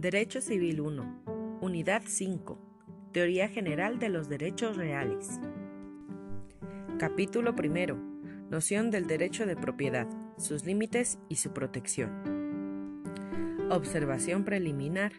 Derecho Civil 1. Unidad 5. Teoría General de los Derechos Reales. Capítulo 1. Noción del derecho de propiedad, sus límites y su protección. Observación preliminar.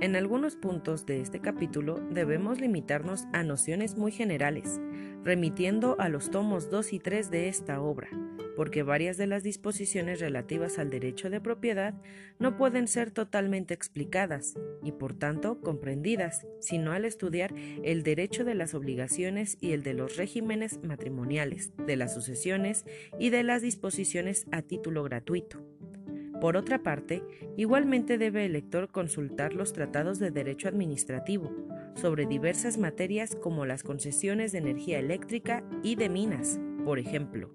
En algunos puntos de este capítulo debemos limitarnos a nociones muy generales, remitiendo a los tomos 2 y 3 de esta obra, porque varias de las disposiciones relativas al derecho de propiedad no pueden ser totalmente explicadas y por tanto comprendidas, sino al estudiar el derecho de las obligaciones y el de los regímenes matrimoniales, de las sucesiones y de las disposiciones a título gratuito. Por otra parte, igualmente debe el lector consultar los tratados de derecho administrativo sobre diversas materias como las concesiones de energía eléctrica y de minas, por ejemplo.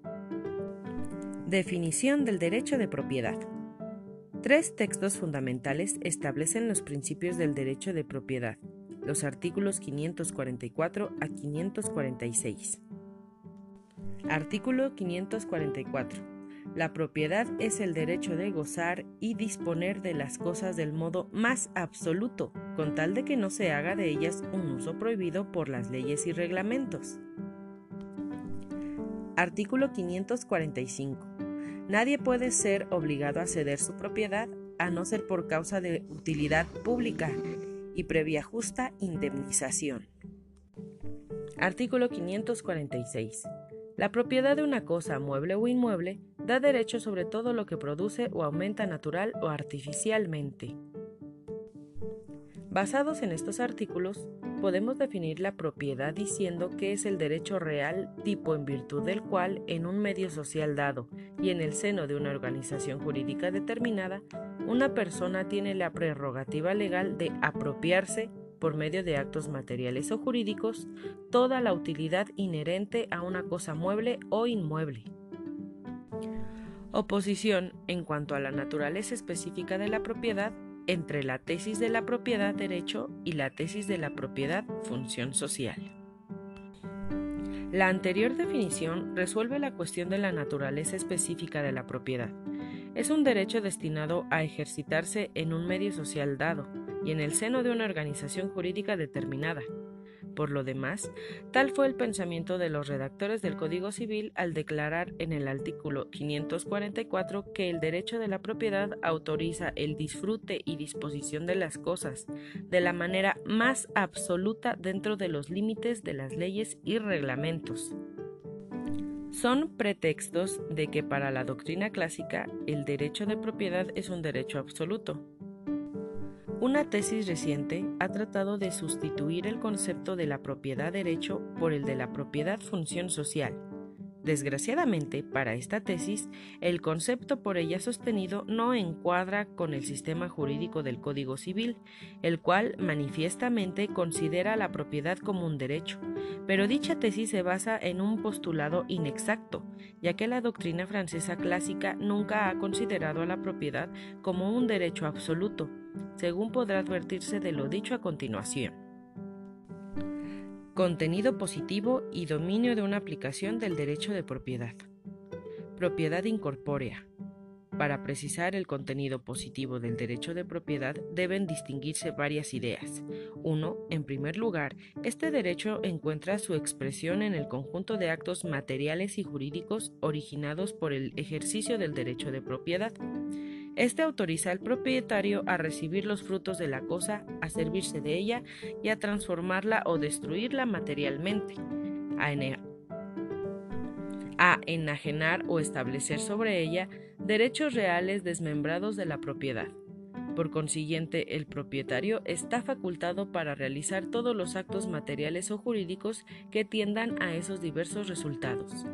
Definición del derecho de propiedad. Tres textos fundamentales establecen los principios del derecho de propiedad, los artículos 544 a 546. Artículo 544. La propiedad es el derecho de gozar y disponer de las cosas del modo más absoluto, con tal de que no se haga de ellas un uso prohibido por las leyes y reglamentos. Artículo 545. Nadie puede ser obligado a ceder su propiedad a no ser por causa de utilidad pública y previa justa indemnización. Artículo 546. La propiedad de una cosa, mueble o inmueble, da derecho sobre todo lo que produce o aumenta natural o artificialmente. Basados en estos artículos, podemos definir la propiedad diciendo que es el derecho real tipo en virtud del cual en un medio social dado y en el seno de una organización jurídica determinada, una persona tiene la prerrogativa legal de apropiarse por medio de actos materiales o jurídicos toda la utilidad inherente a una cosa mueble o inmueble. Oposición en cuanto a la naturaleza específica de la propiedad entre la tesis de la propiedad derecho y la tesis de la propiedad función social. La anterior definición resuelve la cuestión de la naturaleza específica de la propiedad. Es un derecho destinado a ejercitarse en un medio social dado y en el seno de una organización jurídica determinada, por lo demás, tal fue el pensamiento de los redactores del Código Civil al declarar en el artículo 544 que el derecho de la propiedad autoriza el disfrute y disposición de las cosas de la manera más absoluta dentro de los límites de las leyes y reglamentos. Son pretextos de que para la doctrina clásica el derecho de propiedad es un derecho absoluto, una tesis reciente ha tratado de sustituir el concepto de la propiedad derecho por el de la propiedad función social. Desgraciadamente, para esta tesis, el concepto por ella sostenido no encuadra con el sistema jurídico del Código Civil, el cual manifiestamente considera la propiedad como un derecho, pero dicha tesis se basa en un postulado inexacto, ya que la doctrina francesa clásica nunca ha considerado a la propiedad como un derecho absoluto, según podrá advertirse de lo dicho a continuación. Contenido positivo y dominio de una aplicación del derecho de propiedad. Propiedad incorpórea. Para precisar el contenido positivo del derecho de propiedad deben distinguirse varias ideas. 1. En primer lugar, este derecho encuentra su expresión en el conjunto de actos materiales y jurídicos originados por el ejercicio del derecho de propiedad. Este autoriza al propietario a recibir los frutos de la cosa, a servirse de ella y a transformarla o destruirla materialmente, a, enajenar o establecer sobre ella derechos reales desmembrados de la propiedad. Por consiguiente, el propietario está facultado para realizar todos los actos materiales o jurídicos que tiendan a esos diversos resultados.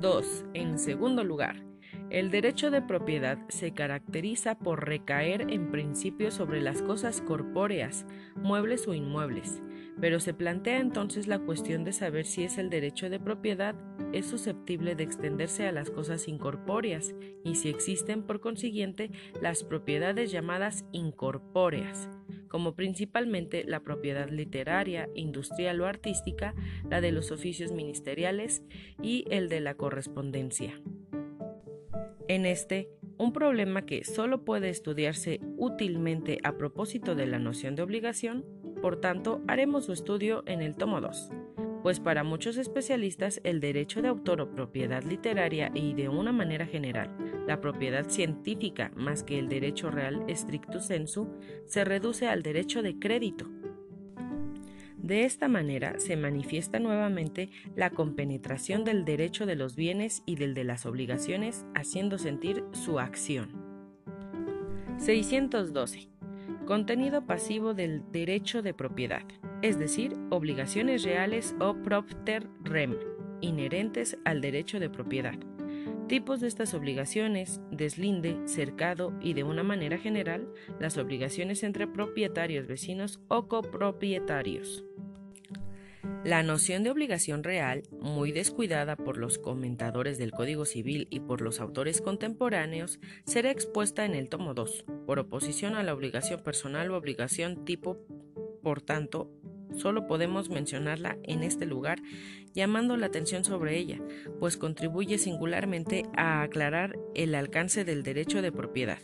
2. En segundo lugar, el derecho de propiedad se caracteriza por recaer en principio sobre las cosas corpóreas, muebles o inmuebles, pero se plantea entonces la cuestión de saber si es el derecho de propiedad es susceptible de extenderse a las cosas incorpóreas y si existen por consiguiente las propiedades llamadas incorpóreas, como principalmente la propiedad literaria, industrial o artística, la de los oficios ministeriales y el de la correspondencia. En este un problema que solo puede estudiarse útilmente a propósito de la noción de obligación, por tanto, haremos su estudio en el tomo 2, pues para muchos especialistas el derecho de autor o propiedad literaria y de una manera general, la propiedad científica más que el derecho real stricto sensu, se reduce al derecho de crédito, de esta manera se manifiesta nuevamente la compenetración del derecho de los bienes y del de las obligaciones, haciendo sentir su acción. 612. Contenido pasivo del derecho de propiedad, es decir, obligaciones reales o propter rem, inherentes al derecho de propiedad. Tipos de estas obligaciones, deslinde, cercado y de una manera general, las obligaciones entre propietarios vecinos o copropietarios. La noción de obligación real, muy descuidada por los comentadores del Código Civil y por los autores contemporáneos, será expuesta en el tomo 2, por oposición a la obligación personal o obligación tipo, por tanto, solo podemos mencionarla en este lugar llamando la atención sobre ella, pues contribuye singularmente a aclarar el alcance del derecho de propiedad.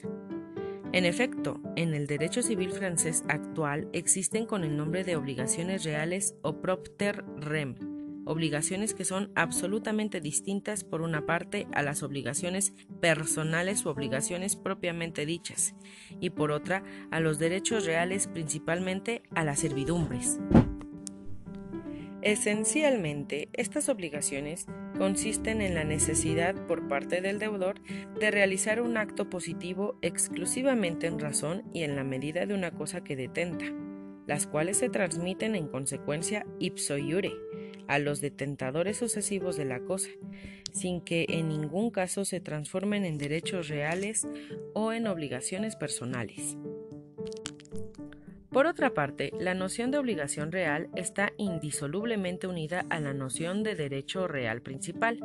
En efecto, en el derecho civil francés actual existen con el nombre de obligaciones reales o propter rem, obligaciones que son absolutamente distintas por una parte a las obligaciones personales u obligaciones propiamente dichas, y por otra a los derechos reales principalmente a las servidumbres. Esencialmente, estas obligaciones consisten en la necesidad por parte del deudor de realizar un acto positivo exclusivamente en razón y en la medida de una cosa que detenta, las cuales se transmiten en consecuencia ipso iure a los detentadores sucesivos de la cosa, sin que en ningún caso se transformen en derechos reales o en obligaciones personales. Por otra parte, la noción de obligación real está indisolublemente unida a la noción de derecho real principal,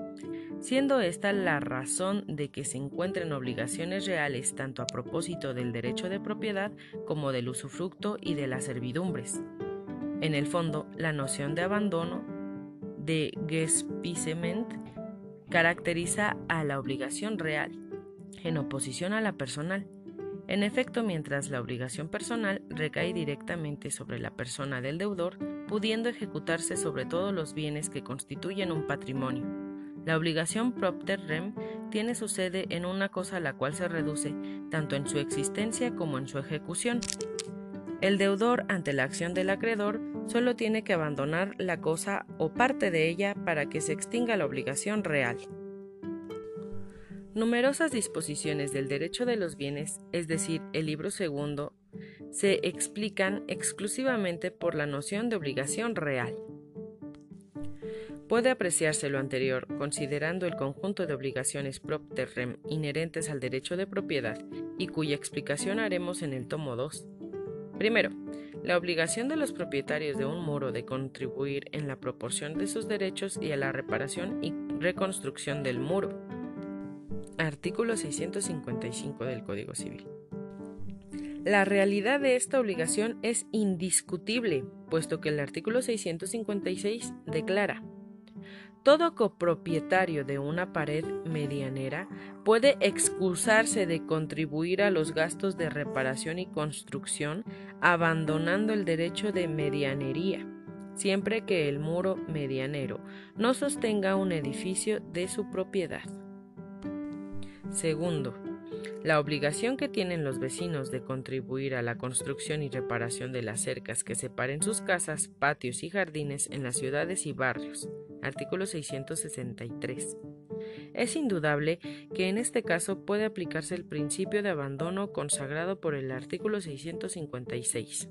siendo esta la razón de que se encuentren obligaciones reales tanto a propósito del derecho de propiedad como del usufructo y de las servidumbres. En el fondo, la noción de abandono de Gespissement caracteriza a la obligación real, en oposición a la personal, en efecto, mientras la obligación personal recae directamente sobre la persona del deudor, pudiendo ejecutarse sobre todos los bienes que constituyen un patrimonio. La obligación propter rem tiene su sede en una cosa a la cual se reduce tanto en su existencia como en su ejecución. El deudor, ante la acción del acreedor, solo tiene que abandonar la cosa o parte de ella para que se extinga la obligación real. Numerosas disposiciones del derecho de los bienes, es decir, el libro segundo, se explican exclusivamente por la noción de obligación real. Puede apreciarse lo anterior considerando el conjunto de obligaciones propter rem inherentes al derecho de propiedad y cuya explicación haremos en el tomo 2. Primero, la obligación de los propietarios de un muro de contribuir en la proporción de sus derechos y a la reparación y reconstrucción del muro. Artículo 655 del Código Civil. La realidad de esta obligación es indiscutible, puesto que el artículo 656 declara todo copropietario de una pared medianera puede excusarse de contribuir a los gastos de reparación y construcción abandonando el derecho de medianería, siempre que el muro medianero no sostenga un edificio de su propiedad. Segundo, la obligación que tienen los vecinos de contribuir a la construcción y reparación de las cercas que separen sus casas, patios y jardines en las ciudades y barrios. Artículo 663. Es indudable que en este caso puede aplicarse el principio de abandono consagrado por el artículo 656.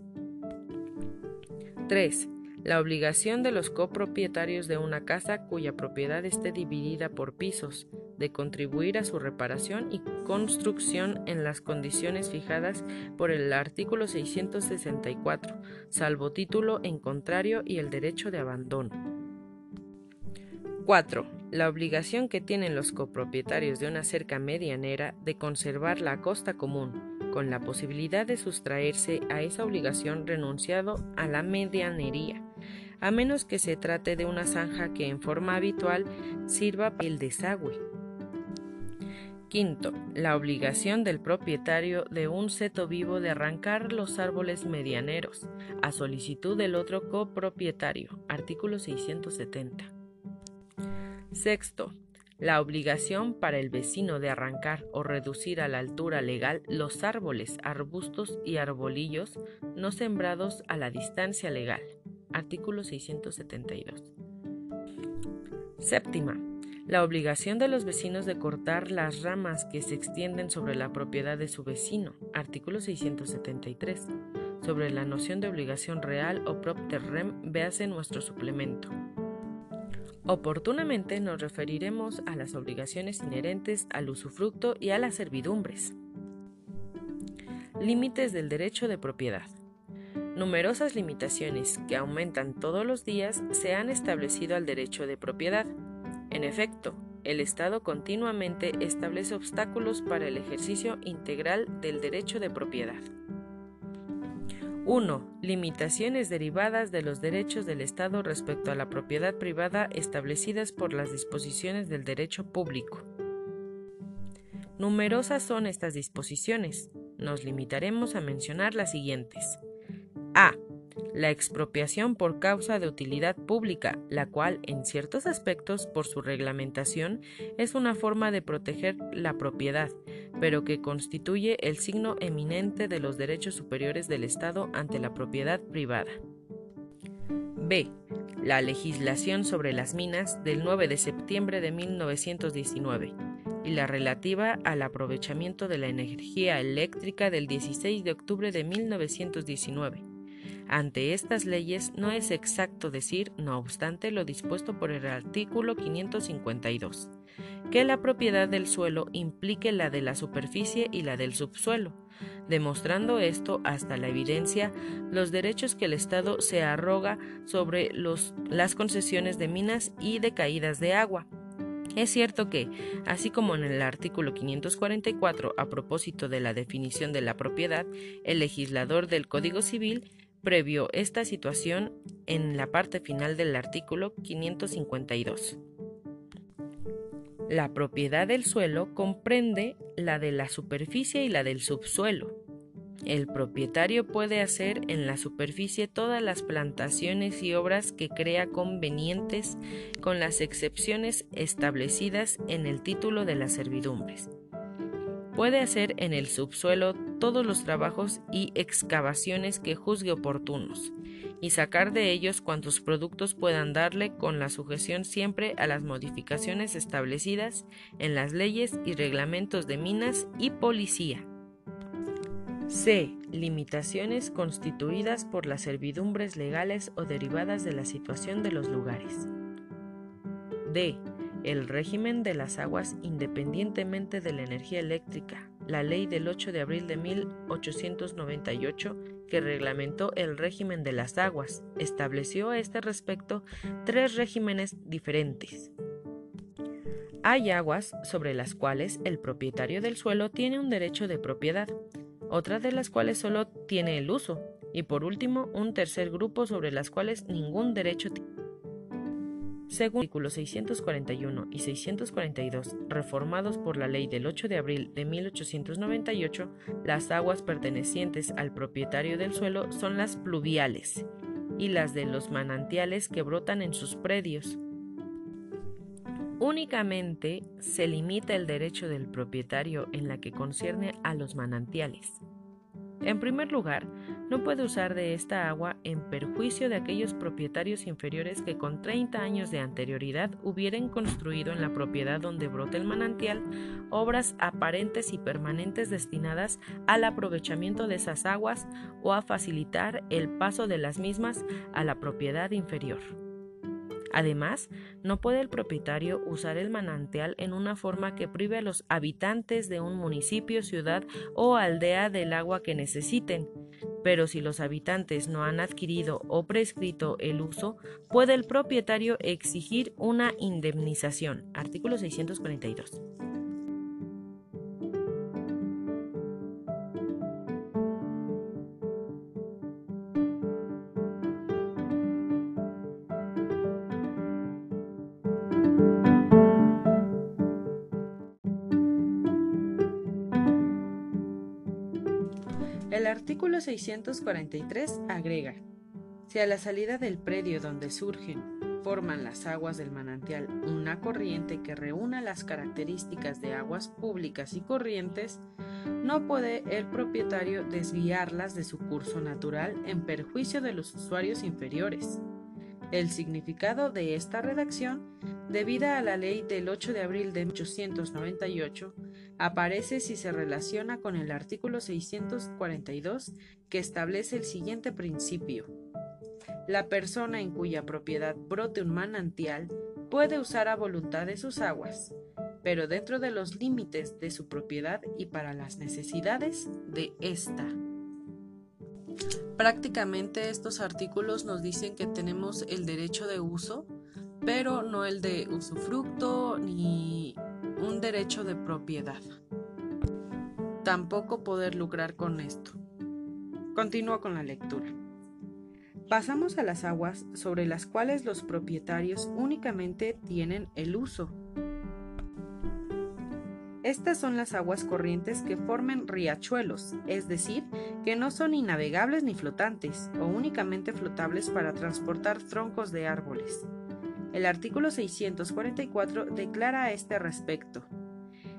3. La obligación de los copropietarios de una casa cuya propiedad esté dividida por pisos, de contribuir a su reparación y construcción en las condiciones fijadas por el artículo 664, salvo título en contrario y el derecho de abandono. 4. La obligación que tienen los copropietarios de una cerca medianera de conservar la costa común, con la posibilidad de sustraerse a esa obligación renunciado a la medianería, a menos que se trate de una zanja que en forma habitual sirva para el desagüe Quinto, la obligación del propietario de un seto vivo de arrancar los árboles medianeros, a solicitud del otro copropietario. Artículo 670. Sexto, la obligación para el vecino de arrancar o reducir a la altura legal los árboles, arbustos y arbolillos no sembrados a la distancia legal. Artículo 672. Séptima la obligación de los vecinos de cortar las ramas que se extienden sobre la propiedad de su vecino. Artículo 673. Sobre la noción de obligación real o propter rem, véase nuestro suplemento. Oportunamente nos referiremos a las obligaciones inherentes al usufructo y a las servidumbres. Límites del derecho de propiedad. Numerosas limitaciones que aumentan todos los días se han establecido al derecho de propiedad. En efecto, el Estado continuamente establece obstáculos para el ejercicio integral del derecho de propiedad. 1. Limitaciones derivadas de los derechos del Estado respecto a la propiedad privada establecidas por las disposiciones del derecho público. Numerosas son estas disposiciones. Nos limitaremos a mencionar las siguientes. A la expropiación por causa de utilidad pública, la cual, en ciertos aspectos, por su reglamentación, es una forma de proteger la propiedad, pero que constituye el signo eminente de los derechos superiores del Estado ante la propiedad privada. B. La legislación sobre las minas del 9 de septiembre de 1919 y la relativa al aprovechamiento de la energía eléctrica del 16 de octubre de 1919 ante estas leyes no es exacto decir, no obstante, lo dispuesto por el artículo 552, que la propiedad del suelo implique la de la superficie y la del subsuelo, demostrando esto hasta la evidencia los derechos que el Estado se arroga sobre las concesiones de minas y de caídas de agua. Es cierto que, así como en el artículo 544 a propósito de la definición de la propiedad, el legislador del Código Civil previo esta situación en la parte final del artículo 552. La propiedad del suelo comprende la de la superficie y la del subsuelo. El propietario puede hacer en la superficie todas las plantaciones y obras que crea convenientes con las excepciones establecidas en el título de las servidumbres. Puede hacer en el subsuelo todos los trabajos y excavaciones que juzgue oportunos, y sacar de ellos cuantos productos puedan darle con la sujeción siempre a las modificaciones establecidas en las leyes y reglamentos de minas y policía. C. Limitaciones constituidas por las servidumbres legales o derivadas de la situación de los lugares. D. El régimen de las aguas independientemente de la energía eléctrica, la ley del 8 de abril de 1898 que reglamentó el régimen de las aguas, estableció a este respecto tres regímenes diferentes. Hay aguas sobre las cuales el propietario del suelo tiene un derecho de propiedad, otras de las cuales solo tiene el uso, y por último un tercer grupo sobre las cuales ningún derecho tiene. Según artículos 641 y 642, reformados por la ley del 8 de abril de 1898, las aguas pertenecientes al propietario del suelo son las pluviales y las de los manantiales que brotan en sus predios. Únicamente se limita el derecho del propietario en la que concierne a los manantiales. En primer lugar, no puede usar de esta agua en perjuicio de aquellos propietarios inferiores que con 30 años de anterioridad hubieran construido en la propiedad donde brota el manantial obras aparentes y permanentes destinadas al aprovechamiento de esas aguas o a facilitar el paso de las mismas a la propiedad inferior. Además, no puede el propietario usar el manantial en una forma que prive a los habitantes de un municipio, ciudad o aldea del agua que necesiten. Pero si los habitantes no han adquirido o prescrito el uso, puede el propietario exigir una indemnización. Artículo 642. 1643 agrega, si a la salida del predio donde surgen forman las aguas del manantial una corriente que reúna las características de aguas públicas y corrientes, no puede el propietario desviarlas de su curso natural en perjuicio de los usuarios inferiores. El significado de esta redacción debida a la ley del 8 de abril de 1898, aparece si se relaciona con el artículo 642 que establece el siguiente principio. La persona en cuya propiedad brote un manantial puede usar a voluntad de sus aguas, pero dentro de los límites de su propiedad y para las necesidades de ésta. Prácticamente estos artículos nos dicen que tenemos el derecho de uso, pero no el de usufructo ni un derecho de propiedad. Tampoco poder lucrar con esto. Continúo con la lectura. Pasamos a las aguas sobre las cuales los propietarios únicamente tienen el uso. Estas son las aguas corrientes que formen riachuelos, es decir, que no son inavegables ni flotantes, o únicamente flotables para transportar troncos de árboles. El artículo 644 declara a este respecto.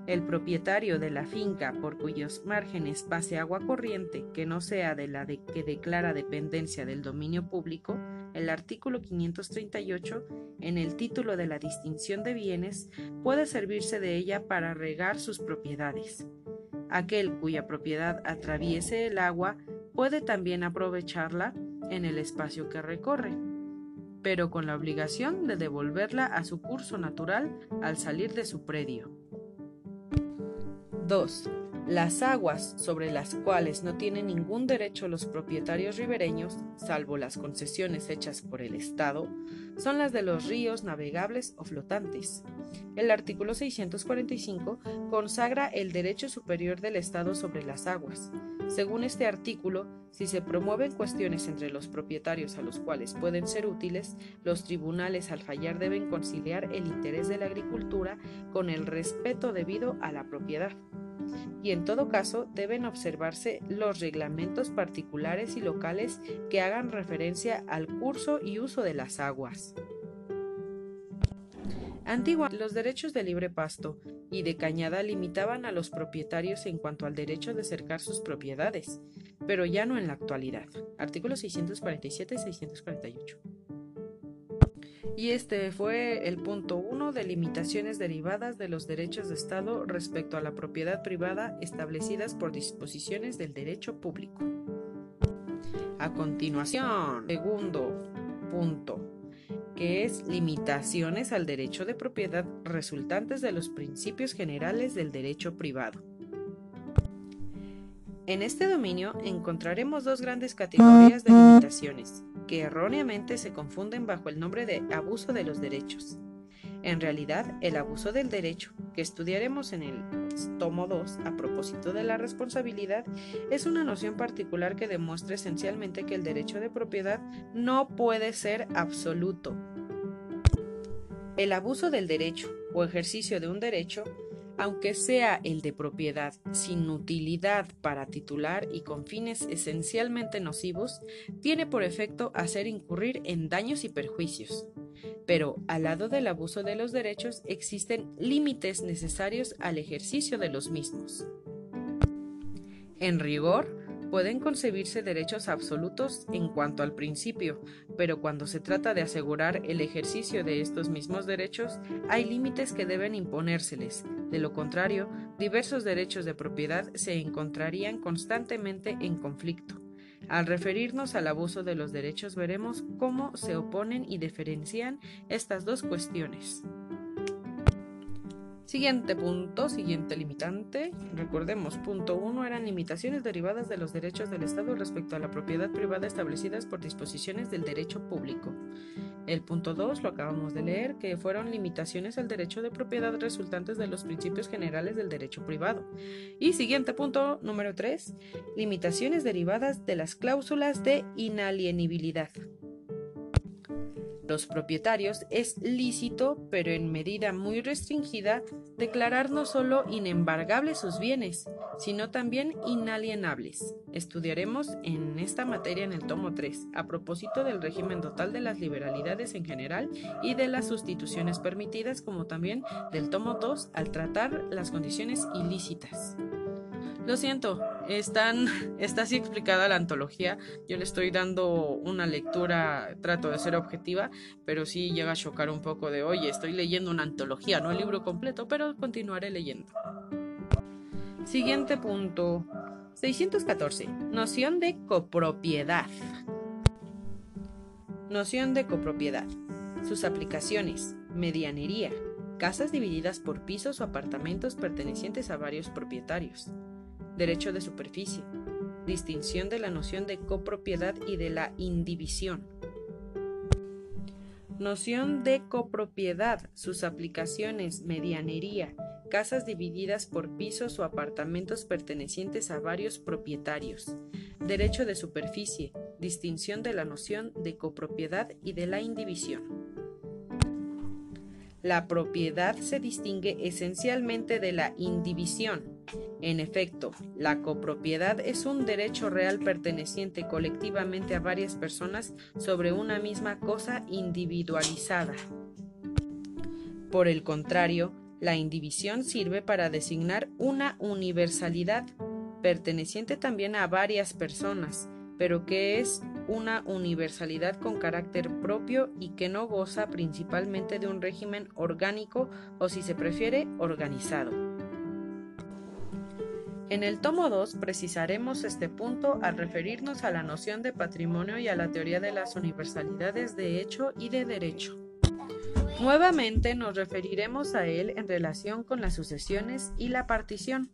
El propietario de la finca por cuyos márgenes pase agua corriente que no sea de la que declara dependencia del dominio público, el artículo 538, en el título de la distinción de bienes, puede servirse de ella para regar sus propiedades. Aquel cuya propiedad atraviese el agua puede también aprovecharla en el espacio que recorre, pero con la obligación de devolverla a su curso natural al salir de su predio. 2. Las aguas sobre las cuales no tienen ningún derecho los propietarios ribereños, salvo las concesiones hechas por el Estado, son las de los ríos navegables o flotantes. El artículo 645 consagra el derecho superior del Estado sobre las aguas. Según este artículo, si se promueven cuestiones entre los propietarios a los cuales pueden ser útiles, los tribunales al fallar deben conciliar el interés de la agricultura con el respeto debido a la propiedad y en todo caso deben observarse los reglamentos particulares y locales que hagan referencia al curso y uso de las aguas. Antigua, los derechos de libre pasto y de cañada limitaban a los propietarios en cuanto al derecho de cercar sus propiedades, pero ya no en la actualidad. Artículos 647 y 648. Y este fue el punto 1 de limitaciones derivadas de los derechos de Estado respecto a la propiedad privada establecidas por disposiciones del derecho público. A continuación, segundo punto, que es limitaciones al derecho de propiedad resultantes de los principios generales del derecho privado. En este dominio encontraremos dos grandes categorías de limitaciones, que erróneamente se confunden bajo el nombre de abuso de los derechos. En realidad, el abuso del derecho, que estudiaremos en el tomo 2 a propósito de la responsabilidad, es una noción particular que demuestra esencialmente que el derecho de propiedad no puede ser absoluto. El abuso del derecho o ejercicio de un derecho aunque sea el de propiedad sin utilidad para titular y con fines esencialmente nocivos, tiene por efecto hacer incurrir en daños y perjuicios. Pero al lado del abuso de los derechos existen límites necesarios al ejercicio de los mismos. En rigor, Pueden concebirse derechos absolutos en cuanto al principio, pero cuando se trata de asegurar el ejercicio de estos mismos derechos, hay límites que deben imponérseles. De lo contrario, diversos derechos de propiedad se encontrarían constantemente en conflicto. Al referirnos al abuso de los derechos veremos cómo se oponen y diferencian estas dos cuestiones. Siguiente punto, siguiente limitante. Recordemos, punto 1 eran limitaciones derivadas de los derechos del Estado respecto a la propiedad privada establecidas por disposiciones del derecho público. El punto 2 lo acabamos de leer, que fueron limitaciones al derecho de propiedad resultantes de los principios generales del derecho privado. Y siguiente punto, número 3, limitaciones derivadas de las cláusulas de inalienibilidad. Los propietarios es lícito, pero en medida muy restringida, declarar no solo inembargables sus bienes, sino también inalienables. Estudiaremos en esta materia en el tomo 3, a propósito del régimen total de las liberalidades en general y de las sustituciones permitidas, como también del tomo 2 al tratar las condiciones ilícitas. Lo siento, están, está así explicada la antología. Yo le estoy dando una lectura, trato de ser objetiva, pero sí llega a chocar un poco de, oye, estoy leyendo una antología, no el libro completo, pero continuaré leyendo. Siguiente punto. 614. Noción de copropiedad. Noción de copropiedad. Sus aplicaciones. Medianería. Casas divididas por pisos o apartamentos pertenecientes a varios propietarios derecho de superficie, distinción de la noción de copropiedad y de la indivisión. Noción de copropiedad, sus aplicaciones, medianería, casas divididas por pisos o apartamentos pertenecientes a varios propietarios. Derecho de superficie, distinción de la noción de copropiedad y de la indivisión. La propiedad se distingue esencialmente de la indivisión, en efecto, la copropiedad es un derecho real perteneciente colectivamente a varias personas sobre una misma cosa individualizada. Por el contrario, la indivisión sirve para designar una universalidad perteneciente también a varias personas, pero que es una universalidad con carácter propio y que no goza principalmente de un régimen orgánico o si se prefiere organizado. En el tomo 2 precisaremos este punto al referirnos a la noción de patrimonio y a la teoría de las universalidades de hecho y de derecho. Nuevamente nos referiremos a él en relación con las sucesiones y la partición.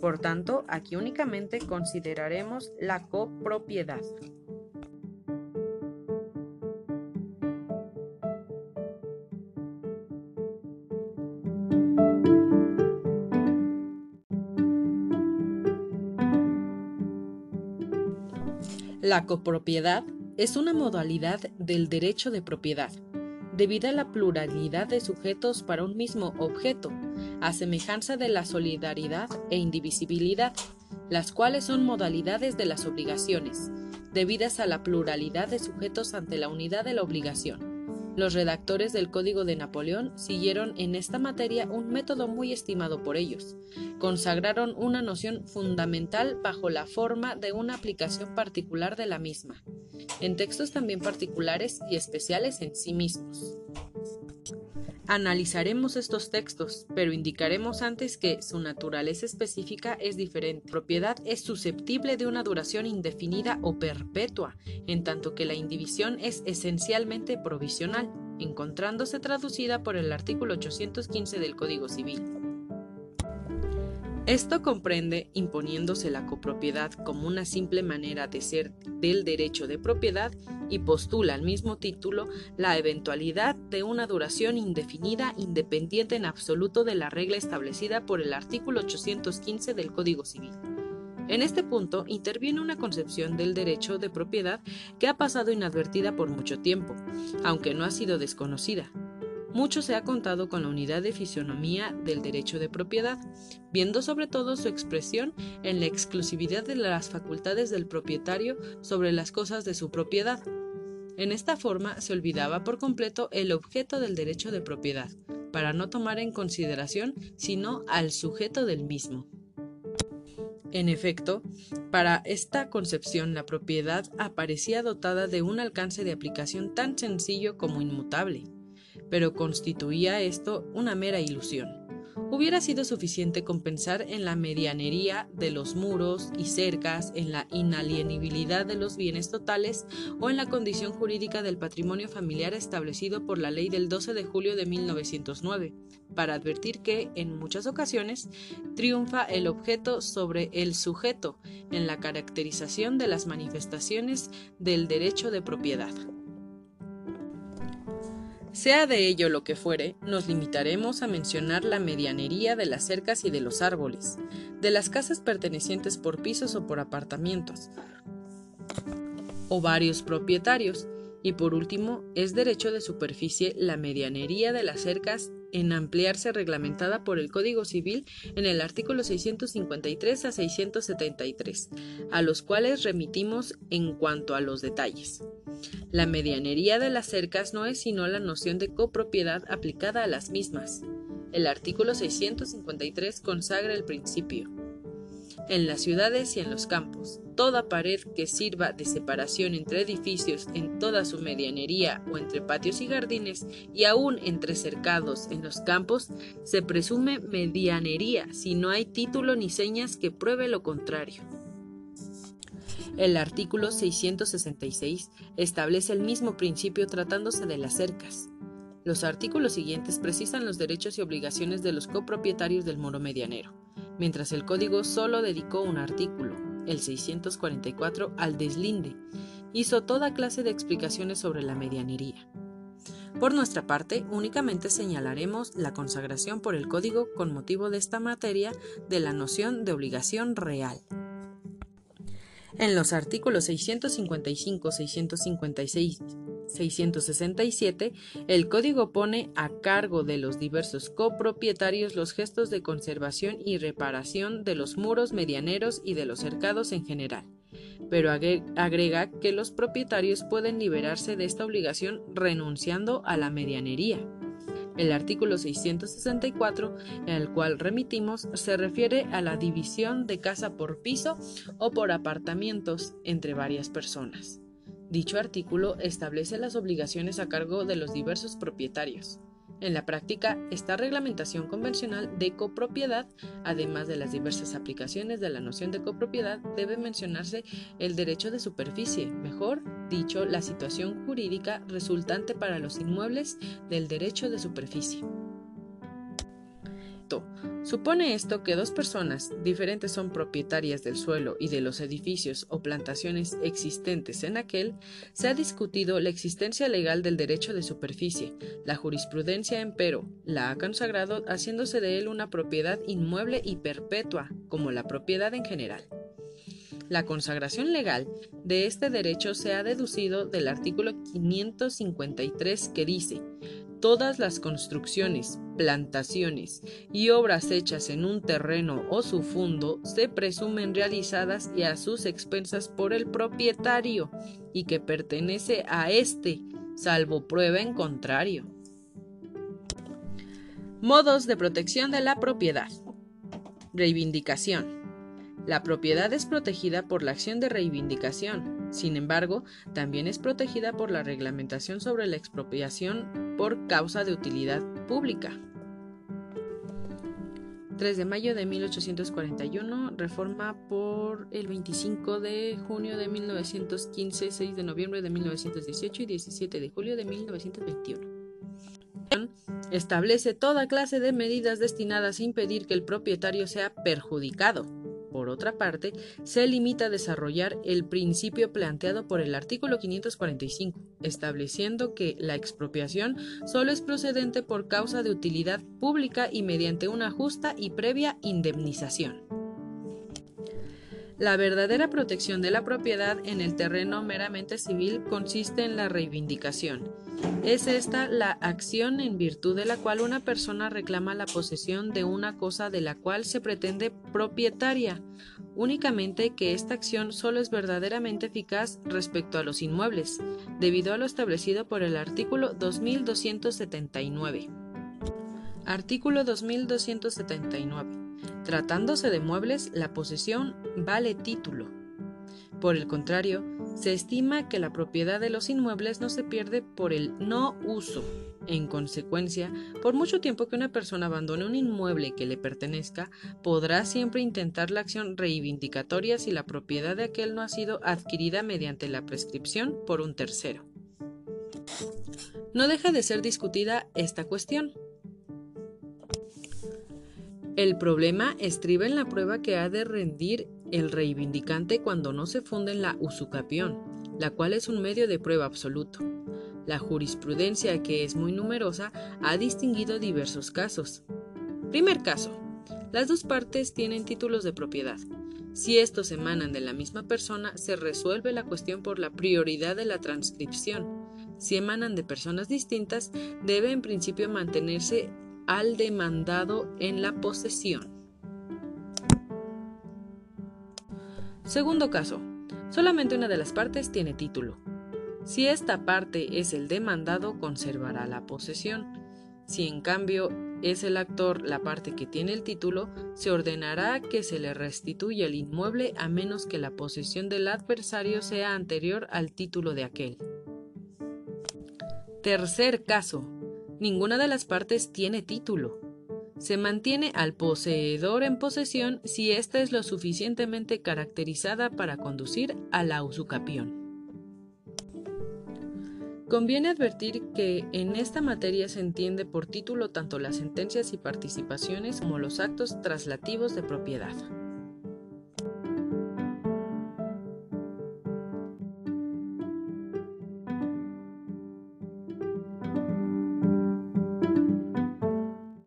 Por tanto, aquí únicamente consideraremos la copropiedad. La copropiedad es una modalidad del derecho de propiedad, debido a la pluralidad de sujetos para un mismo objeto, a semejanza de la solidaridad e indivisibilidad, las cuales son modalidades de las obligaciones, debidas a la pluralidad de sujetos ante la unidad de la obligación. Los redactores del Código de Napoleón siguieron en esta materia un método muy estimado por ellos. Consagraron una noción fundamental bajo la forma de una aplicación particular de la misma, en textos también particulares y especiales en sí mismos. Analizaremos estos textos, pero indicaremos antes que su naturaleza específica es diferente. propiedad es susceptible de una duración indefinida o perpetua, en tanto que la indivisión es esencialmente provisional, encontrándose traducida por el artículo 815 del Código Civil. Esto comprende, imponiéndose la copropiedad como una simple manera de ser del derecho de propiedad y postula al mismo título la eventualidad de una duración indefinida independiente en absoluto de la regla establecida por el artículo 815 del Código Civil. En este punto interviene una concepción del derecho de propiedad que ha pasado inadvertida por mucho tiempo, aunque no ha sido desconocida, mucho se ha contado con la unidad de fisionomía del derecho de propiedad, viendo sobre todo su expresión en la exclusividad de las facultades del propietario sobre las cosas de su propiedad. En esta forma se olvidaba por completo el objeto del derecho de propiedad, para no tomar en consideración sino al sujeto del mismo. En efecto, para esta concepción la propiedad aparecía dotada de un alcance de aplicación tan sencillo como inmutable pero constituía esto una mera ilusión. Hubiera sido suficiente compensar en la medianería de los muros y cercas, en la inalienibilidad de los bienes totales o en la condición jurídica del patrimonio familiar establecido por la ley del 12 de julio de 1909, para advertir que, en muchas ocasiones, triunfa el objeto sobre el sujeto en la caracterización de las manifestaciones del derecho de propiedad. Sea de ello lo que fuere, nos limitaremos a mencionar la medianería de las cercas y de los árboles, de las casas pertenecientes por pisos o por apartamentos, o varios propietarios, Y por último, es derecho de superficie la medianería de las cercas en ampliarse reglamentada por el Código Civil en el artículo 653 a 673, a los cuales remitimos en cuanto a los detalles. La medianería de las cercas no es sino la noción de copropiedad aplicada a las mismas. El artículo 653 consagra el principio en las ciudades y en los campos. Toda pared que sirva de separación entre edificios en toda su medianería o entre patios y jardines y aún entre cercados en los campos se presume medianería si no hay título ni señas que pruebe lo contrario. El artículo 666 establece el mismo principio tratándose de las cercas. Los artículos siguientes precisan los derechos y obligaciones de los copropietarios del moro medianero mientras el código solo dedicó un artículo, el 644, al deslinde. Hizo toda clase de explicaciones sobre la medianería. Por nuestra parte, únicamente señalaremos la consagración por el código con motivo de esta materia de la noción de obligación real. En los artículos 655, 656 667, el código pone a cargo de los diversos copropietarios los gestos de conservación y reparación de los muros medianeros y de los cercados en general, pero agrega que los propietarios pueden liberarse de esta obligación renunciando a la medianería. El artículo 664, al cual remitimos, se refiere a la división de casa por piso o por apartamentos entre varias personas. Dicho artículo establece las obligaciones a cargo de los diversos propietarios. En la práctica, esta reglamentación convencional de copropiedad, además de las diversas aplicaciones de la noción de copropiedad, debe mencionarse el derecho de superficie, mejor dicho, la situación jurídica resultante para los inmuebles del derecho de superficie. Supone esto que dos personas diferentes son propietarias del suelo y de los edificios o plantaciones existentes en aquel, se ha discutido la existencia legal del derecho de superficie. La jurisprudencia, empero, la ha consagrado haciéndose de él una propiedad inmueble y perpetua, como la propiedad en general. La consagración legal de este derecho se ha deducido del artículo 553 que dice todas las construcciones, plantaciones y obras hechas en un terreno o su fundo se presumen realizadas y a sus expensas por el propietario y que pertenece a éste, salvo prueba en contrario. Modos de protección de la propiedad. Reivindicación. La propiedad es protegida por la acción de reivindicación. Sin embargo, también es protegida por la reglamentación sobre la expropiación por causa de utilidad pública. 3 de mayo de 1841, reforma por el 25 de junio de 1915, 6 de noviembre de 1918 y 17 de julio de 1921. Establece toda clase de medidas destinadas a impedir que el propietario sea perjudicado por otra parte, se limita a desarrollar el principio planteado por el artículo 545, estableciendo que la expropiación solo es procedente por causa de utilidad pública y mediante una justa y previa indemnización. La verdadera protección de la propiedad en el terreno meramente civil consiste en la reivindicación. Es esta la acción en virtud de la cual una persona reclama la posesión de una cosa de la cual se pretende propietaria, únicamente que esta acción solo es verdaderamente eficaz respecto a los inmuebles, debido a lo establecido por el artículo 2279. Artículo 2279. Tratándose de muebles, la posesión vale título. Por el contrario, se estima que la propiedad de los inmuebles no se pierde por el no uso. En consecuencia, por mucho tiempo que una persona abandone un inmueble que le pertenezca, podrá siempre intentar la acción reivindicatoria si la propiedad de aquel no ha sido adquirida mediante la prescripción por un tercero. No deja de ser discutida esta cuestión. El problema estriba en la prueba que ha de rendir el reivindicante cuando no se funde en la usucapión, la cual es un medio de prueba absoluto. La jurisprudencia, que es muy numerosa, ha distinguido diversos casos. Primer caso. Las dos partes tienen títulos de propiedad. Si estos emanan de la misma persona, se resuelve la cuestión por la prioridad de la transcripción. si emanan de personas distintas, debe en principio mantenerse al demandado en la posesión. Segundo caso. Solamente una de las partes tiene título. Si esta parte es el demandado, conservará la posesión. Si en cambio es el actor la parte que tiene el título, se ordenará que se le restituya el inmueble a menos que la posesión del adversario sea anterior al título de aquel. Tercer caso. Ninguna de las partes tiene título. Se mantiene al poseedor en posesión si ésta es lo suficientemente caracterizada para conducir a la usucapión. Conviene advertir que en esta materia se entiende por título tanto las sentencias y participaciones como los actos traslativos de propiedad.